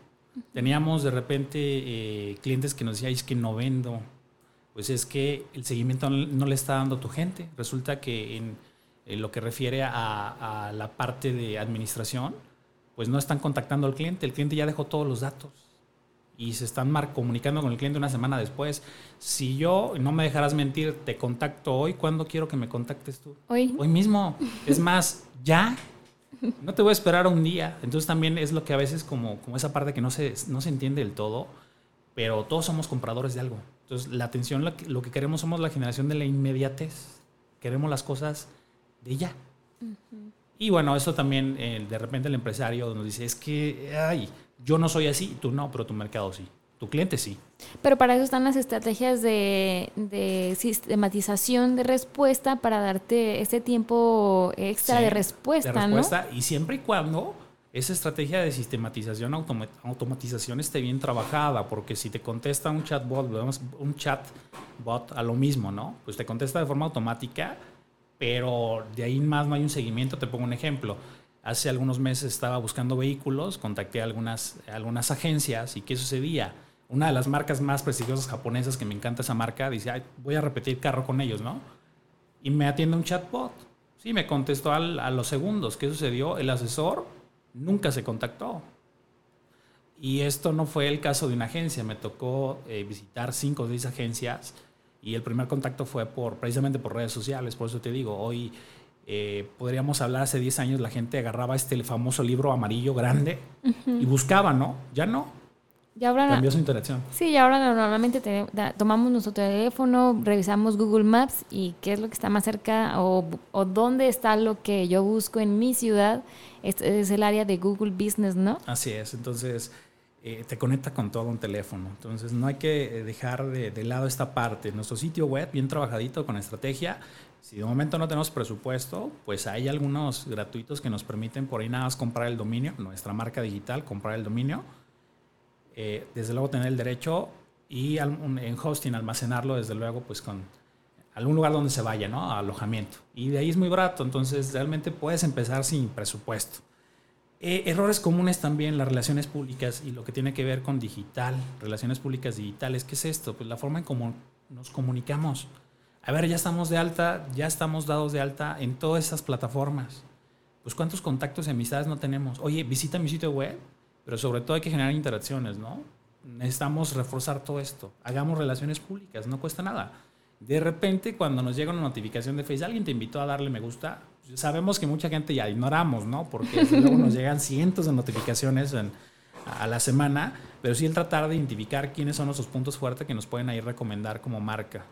Teníamos de repente eh, clientes que nos decían, es que no vendo, pues es que el seguimiento no le está dando a tu gente, resulta que en, en lo que refiere a, a la parte de administración, pues no están contactando al cliente, el cliente ya dejó todos los datos y se están mar comunicando con el cliente una semana después. Si yo, no me dejarás mentir, te contacto hoy, ¿cuándo quiero que me contactes tú? Hoy. Hoy mismo. Es más, ya. No te voy a esperar un día. Entonces también es lo que a veces como, como esa parte que no se, no se entiende del todo, pero todos somos compradores de algo. Entonces la atención, lo que, lo que queremos somos la generación de la inmediatez. Queremos las cosas de ya. Uh -huh. Y bueno, eso también eh, de repente el empresario nos dice, es que, ay, yo no soy así, tú no, pero tu mercado sí. Tu cliente sí. Pero para eso están las estrategias de, de sistematización de respuesta para darte ese tiempo extra sí, de respuesta, de respuesta ¿no? Y siempre y cuando esa estrategia de sistematización, automatización esté bien trabajada, porque si te contesta un chatbot, un chatbot a lo mismo, ¿no? Pues te contesta de forma automática, pero de ahí más no hay un seguimiento. Te pongo un ejemplo. Hace algunos meses estaba buscando vehículos, contacté a algunas, algunas agencias y ¿qué sucedía? Una de las marcas más prestigiosas japonesas, que me encanta esa marca, dice, voy a repetir carro con ellos, ¿no? Y me atiende un chatbot. Sí, me contestó a los segundos. ¿Qué sucedió? El asesor nunca se contactó. Y esto no fue el caso de una agencia, me tocó eh, visitar cinco o seis agencias y el primer contacto fue por, precisamente por redes sociales, por eso te digo, hoy eh, podríamos hablar, hace 10 años la gente agarraba este famoso libro amarillo grande y buscaba, ¿no? Ya no. Ya ahora, Cambió su interacción. Sí, y ahora normalmente tomamos nuestro teléfono, revisamos Google Maps y qué es lo que está más cerca o, o dónde está lo que yo busco en mi ciudad. Este es el área de Google Business, ¿no? Así es. Entonces, eh, te conecta con todo un teléfono. Entonces, no hay que eh, dejar de, de, lado esta parte. Nuestro sitio web, bien trabajadito con estrategia. Si de momento no tenemos presupuesto, pues hay algunos gratuitos que nos permiten por ahí nada más comprar el dominio, nuestra marca digital, comprar el dominio eh, desde luego tener el derecho y en hosting almacenarlo, desde luego, pues con algún lugar donde se vaya, ¿no? A alojamiento. Y de ahí es muy barato, entonces realmente puedes empezar sin presupuesto. Eh, errores comunes también, las relaciones públicas y lo que tiene que ver con digital, relaciones públicas digitales. ¿Qué es esto? Pues la forma en cómo nos comunicamos. A ver, ya estamos de alta, ya estamos dados de alta en todas esas plataformas. Pues cuántos contactos y amistades no tenemos. Oye, visita mi sitio web pero sobre todo hay que generar interacciones, ¿no? Necesitamos reforzar todo esto. Hagamos relaciones públicas, no cuesta nada. De repente, cuando nos llega una notificación de Facebook, alguien te invitó a darle me gusta, sabemos que mucha gente ya ignoramos, ¿no? Porque luego nos llegan cientos de notificaciones a la semana, pero sí el tratar de identificar quiénes son nuestros puntos fuertes que nos pueden ahí recomendar como marca.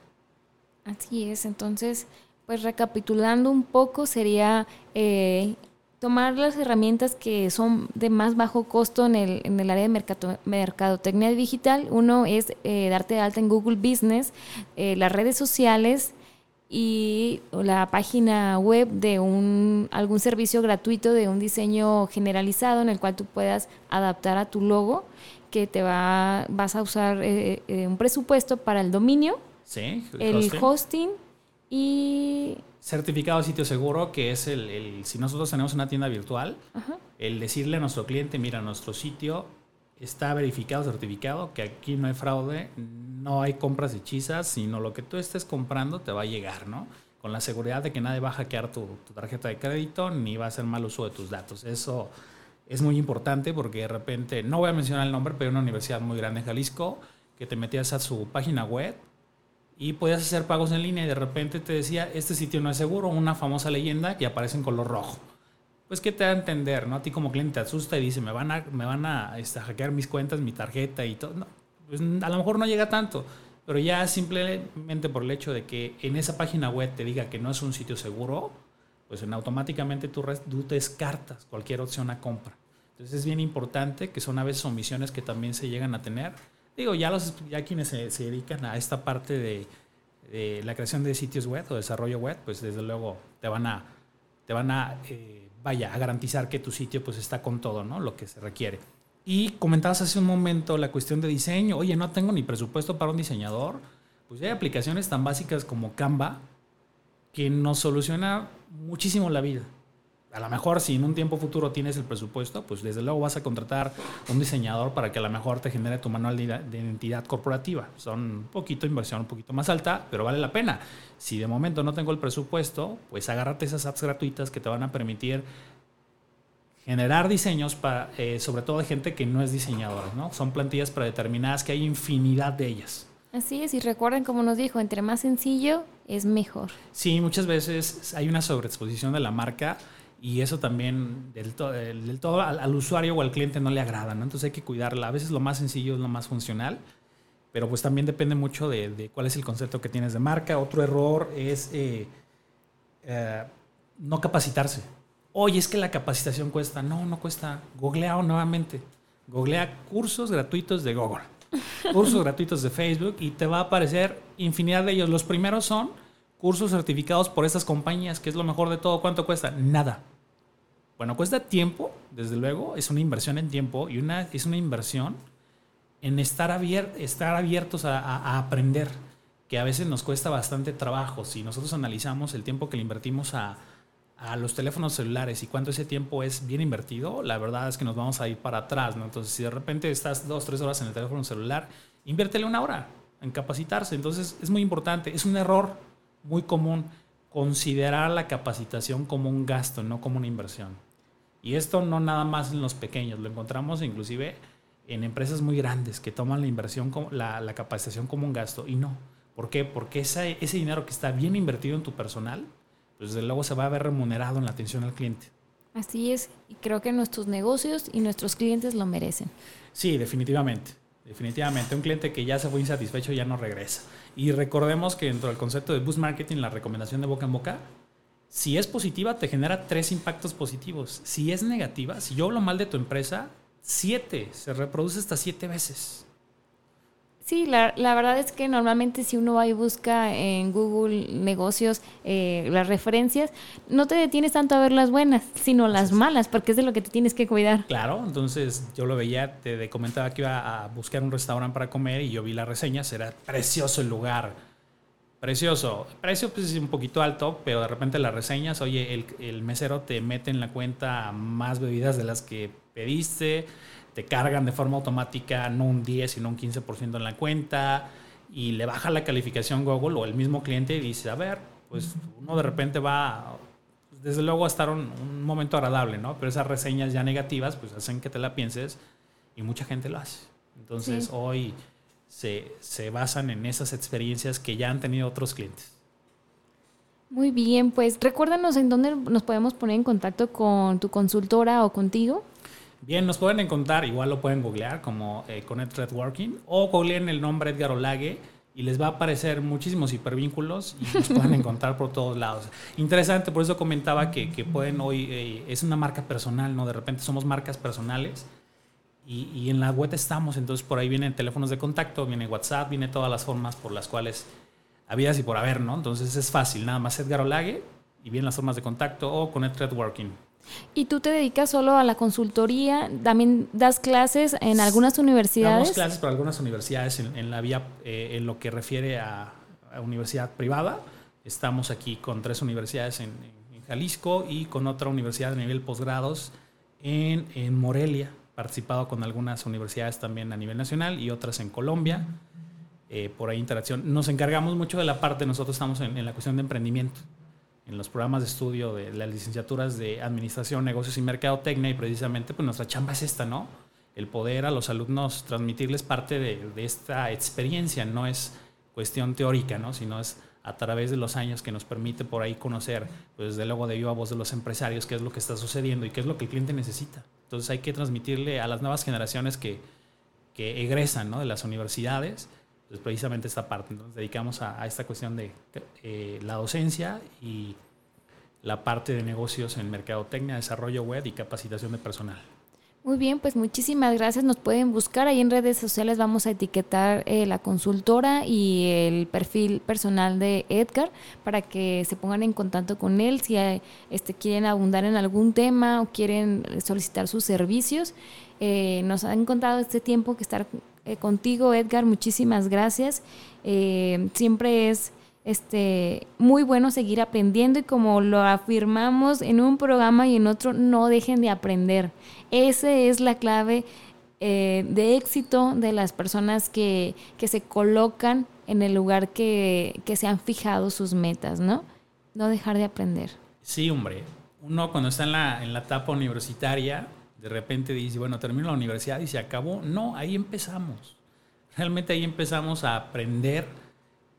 Así es, entonces, pues recapitulando un poco, sería eh, tomar las herramientas que son de más bajo costo en el, en el área de mercado, mercadotecnia digital. Uno es eh, darte de alta en Google Business, eh, las redes sociales y la página web de un, algún servicio gratuito de un diseño generalizado en el cual tú puedas adaptar a tu logo, que te va, vas a usar eh, un presupuesto para el dominio, el, hosting y certificado de sitio seguro, que es el, si nosotros tenemos una tienda virtual, el decirle a nuestro cliente, mira, nuestro sitio está verificado, certificado, que aquí no hay fraude, no hay compras hechizas, sino lo que tú estés comprando te va a llegar, ¿no? Con la seguridad de que nadie va a hackear tu, tu tarjeta de crédito ni va a hacer mal uso de tus datos. Eso es muy importante porque de repente, no voy a mencionar el nombre, pero hay una universidad muy grande en Jalisco que te metías a su página web y podías hacer pagos en línea y de repente te decía, este sitio no es seguro, una famosa leyenda que aparece en color rojo. Pues, ¿qué te da a entender? ¿no? A ti como cliente te asusta y dice, me van a, me van a este, hackear mis cuentas, mi tarjeta y todo. pues a lo mejor no llega tanto, pero ya simplemente por el hecho de que en esa página web te diga que no es un sitio seguro, pues en automáticamente tú, tú descartas cualquier opción a compra. Entonces es bien importante que son a veces omisiones que también se llegan a tener Digo, ya, los, ya quienes se, dedican a esta parte de, la creación de sitios web o desarrollo web, pues desde luego te van a, te van a eh, vaya, a garantizar que tu sitio pues está con todo, ¿no? Lo que se requiere. Y comentabas hace un momento la cuestión de diseño. Oye, no tengo ni presupuesto para un diseñador. Pues hay aplicaciones tan básicas como Canva que nos soluciona muchísimo la vida a lo mejor si en un tiempo futuro tienes el presupuesto, pues desde luego vas a contratar un diseñador para que a lo mejor te genere tu manual de identidad corporativa. Son un poquito inversión, un poquito más alta, pero vale la pena. Si de momento no tengo el presupuesto, pues agárrate esas apps gratuitas que te van a permitir generar diseños para, eh, sobre todo de gente que no es diseñadora, ¿no? Son plantillas predeterminadas que hay infinidad de ellas. Así es, y recuerden como nos dijo, entre más sencillo es mejor. Sí, muchas veces hay una sobreexposición de la marca y eso también del, del todo al, usuario o al cliente no le agrada, ¿no? Entonces hay que cuidarla. A veces lo más sencillo es lo más funcional, pero pues también depende mucho de, cuál es el concepto que tienes de marca. Otro error es eh, eh, no capacitarse. Oye, es que la capacitación cuesta. No, no cuesta. Googlea nuevamente. Googlea cursos gratuitos de Google, cursos gratuitos de Facebook y te va a aparecer infinidad de ellos. Los primeros son cursos certificados por estas compañías, que es lo mejor de todo. ¿Cuánto cuesta? Nada. Bueno, cuesta tiempo, desde luego, es una inversión en tiempo y una, es una inversión en estar, estar abiertos a, aprender, que a veces nos cuesta bastante trabajo. Si nosotros analizamos el tiempo que le invertimos a, a los teléfonos celulares y cuánto ese tiempo es bien invertido, la verdad es que nos vamos a ir para atrás. ¿no? Entonces, si de repente estás dos, tres horas en el teléfono celular, inviértele una hora en capacitarse. Entonces, es muy importante. Es un error muy común considerar la capacitación como un gasto, no como una inversión. Y esto no nada más en los pequeños, lo encontramos inclusive en empresas muy grandes que toman la inversión, la, la capacitación como un gasto y no. ¿Por qué? Porque ese, ese dinero que está bien invertido en tu personal, pues desde luego se va a ver remunerado en la atención al cliente. Así es, y creo que nuestros negocios y nuestros clientes lo merecen. Sí, definitivamente. Definitivamente, un cliente que ya se fue insatisfecho ya no regresa. Y recordemos que dentro del concepto de boost marketing, la recomendación de boca en boca, si es positiva, te genera tres impactos positivos. Si es negativa, si yo hablo mal de tu empresa, siete, se reproduce hasta siete veces. Sí, la, la, verdad es que normalmente si uno va y busca en Google negocios eh, las referencias, no te detienes tanto a ver las buenas, sino las malas, porque es de lo que te tienes que cuidar. Claro, entonces yo lo veía, te comentaba que iba a buscar un restaurante para comer y yo vi las reseñas, era precioso el lugar, precioso. El precio pues es un poquito alto, pero de repente las reseñas, oye, el, el mesero te mete en la cuenta más bebidas de las que pediste te cargan de forma automática no un 10, sino un 15% en la cuenta y le baja la calificación Google o el mismo cliente y dice, a ver, pues uno de repente va, desde luego a estar un, momento agradable, ¿no? Pero esas reseñas ya negativas pues hacen que te la pienses y mucha gente lo hace. Entonces hoy se, se basan en esas experiencias que ya han tenido otros clientes. Muy bien, pues recuérdanos en dónde nos podemos poner en contacto con tu consultora o contigo. Bien, nos pueden encontrar, igual lo pueden googlear como eh, Connect Networking o googleen el nombre Edgar Olague y les va a aparecer muchísimos hipervínculos y nos pueden encontrar por todos lados. Interesante, por eso comentaba que, que pueden hoy, eh, es una marca personal, ¿no? De repente somos marcas personales y, y, en la web estamos, entonces por ahí vienen teléfonos de contacto, viene WhatsApp, viene todas las formas por las cuales habidas y por haber, ¿no? Entonces es fácil, nada más Edgar Olague y vienen las formas de contacto o Connect Networking. ¿Y tú te dedicas solo a la consultoría? ¿También das clases en algunas universidades? Damos clases para algunas universidades en, la vía, eh, en lo que refiere a, universidad privada. Estamos aquí con tres universidades en, Jalisco y con otra universidad de nivel posgrados en, en Morelia. Participado con algunas universidades también a nivel nacional y otras en Colombia. Eh, por ahí interacción. Nos encargamos mucho de la parte, nosotros estamos en la cuestión de emprendimiento en los programas de estudio de las licenciaturas de Administración, Negocios y Mercadotecnia y precisamente pues nuestra chamba es esta, ¿no? El poder a los alumnos transmitirles parte de, esta experiencia, no es cuestión teórica, ¿no? Sino es a través de los años que nos permite por ahí conocer, pues desde luego de viva voz de los empresarios, qué es lo que está sucediendo y qué es lo que el cliente necesita. Entonces hay que transmitirle a las nuevas generaciones que, que egresan ¿no? de las universidades, pues precisamente esta parte. Nos dedicamos a, esta cuestión de eh, la docencia y la parte de negocios en mercadotecnia, desarrollo web y capacitación de personal. Muy bien, pues muchísimas gracias. Nos pueden buscar ahí en redes sociales. Vamos a etiquetar eh, la consultora y el perfil personal de Edgar para que se pongan en contacto con él si este, quieren abundar en algún tema o quieren solicitar sus servicios. Eh, nos han contado este tiempo que estar eh, contigo, Edgar. Muchísimas gracias. Eh, siempre es este, muy bueno seguir aprendiendo y como lo afirmamos en un programa y en otro, no dejen de aprender. Esa es la clave eh, de éxito de las personas que, que, se colocan en el lugar que, que se han fijado sus metas, ¿no? No dejar de aprender. Sí, hombre. Uno cuando está en la, en la etapa universitaria, de repente dice, bueno, termino la universidad y se acabó. No, ahí empezamos. Realmente ahí empezamos a aprender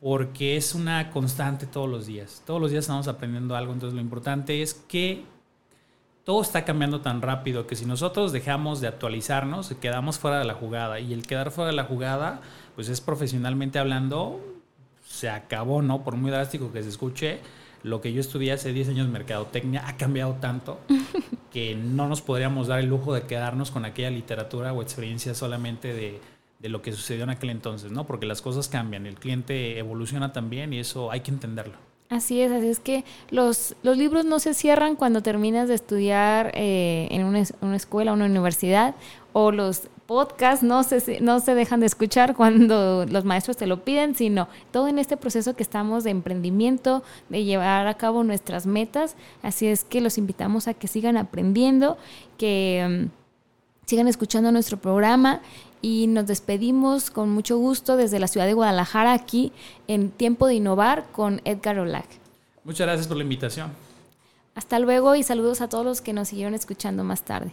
porque es una constante todos los días. Todos los días estamos aprendiendo algo, entonces lo importante es que todo está cambiando tan rápido que si nosotros dejamos de actualizarnos, quedamos fuera de la jugada. Y el quedar fuera de la jugada, pues es profesionalmente hablando, se acabó, ¿no? Por muy drástico que se escuche, lo que yo estudié hace 10 años mercadotecnia ha cambiado tanto que no nos podríamos dar el lujo de quedarnos con aquella literatura o experiencia solamente de, de, lo que sucedió en aquel entonces, ¿no? Porque las cosas cambian, el cliente evoluciona también y eso hay que entenderlo. Así es, así es que los, los libros no se cierran cuando terminas de estudiar eh, en una, una escuela, una universidad, o los podcasts no se, no se dejan de escuchar cuando los maestros te lo piden, sino todo en este proceso que estamos de emprendimiento, de llevar a cabo nuestras metas. Así es que los invitamos a que sigan aprendiendo, que mm, sigan escuchando nuestro programa y nos despedimos con mucho gusto desde la ciudad de Guadalajara aquí en Tiempo de Innovar con Edgar Olac. Muchas gracias por la invitación. Hasta luego y saludos a todos los que nos siguieron escuchando más tarde.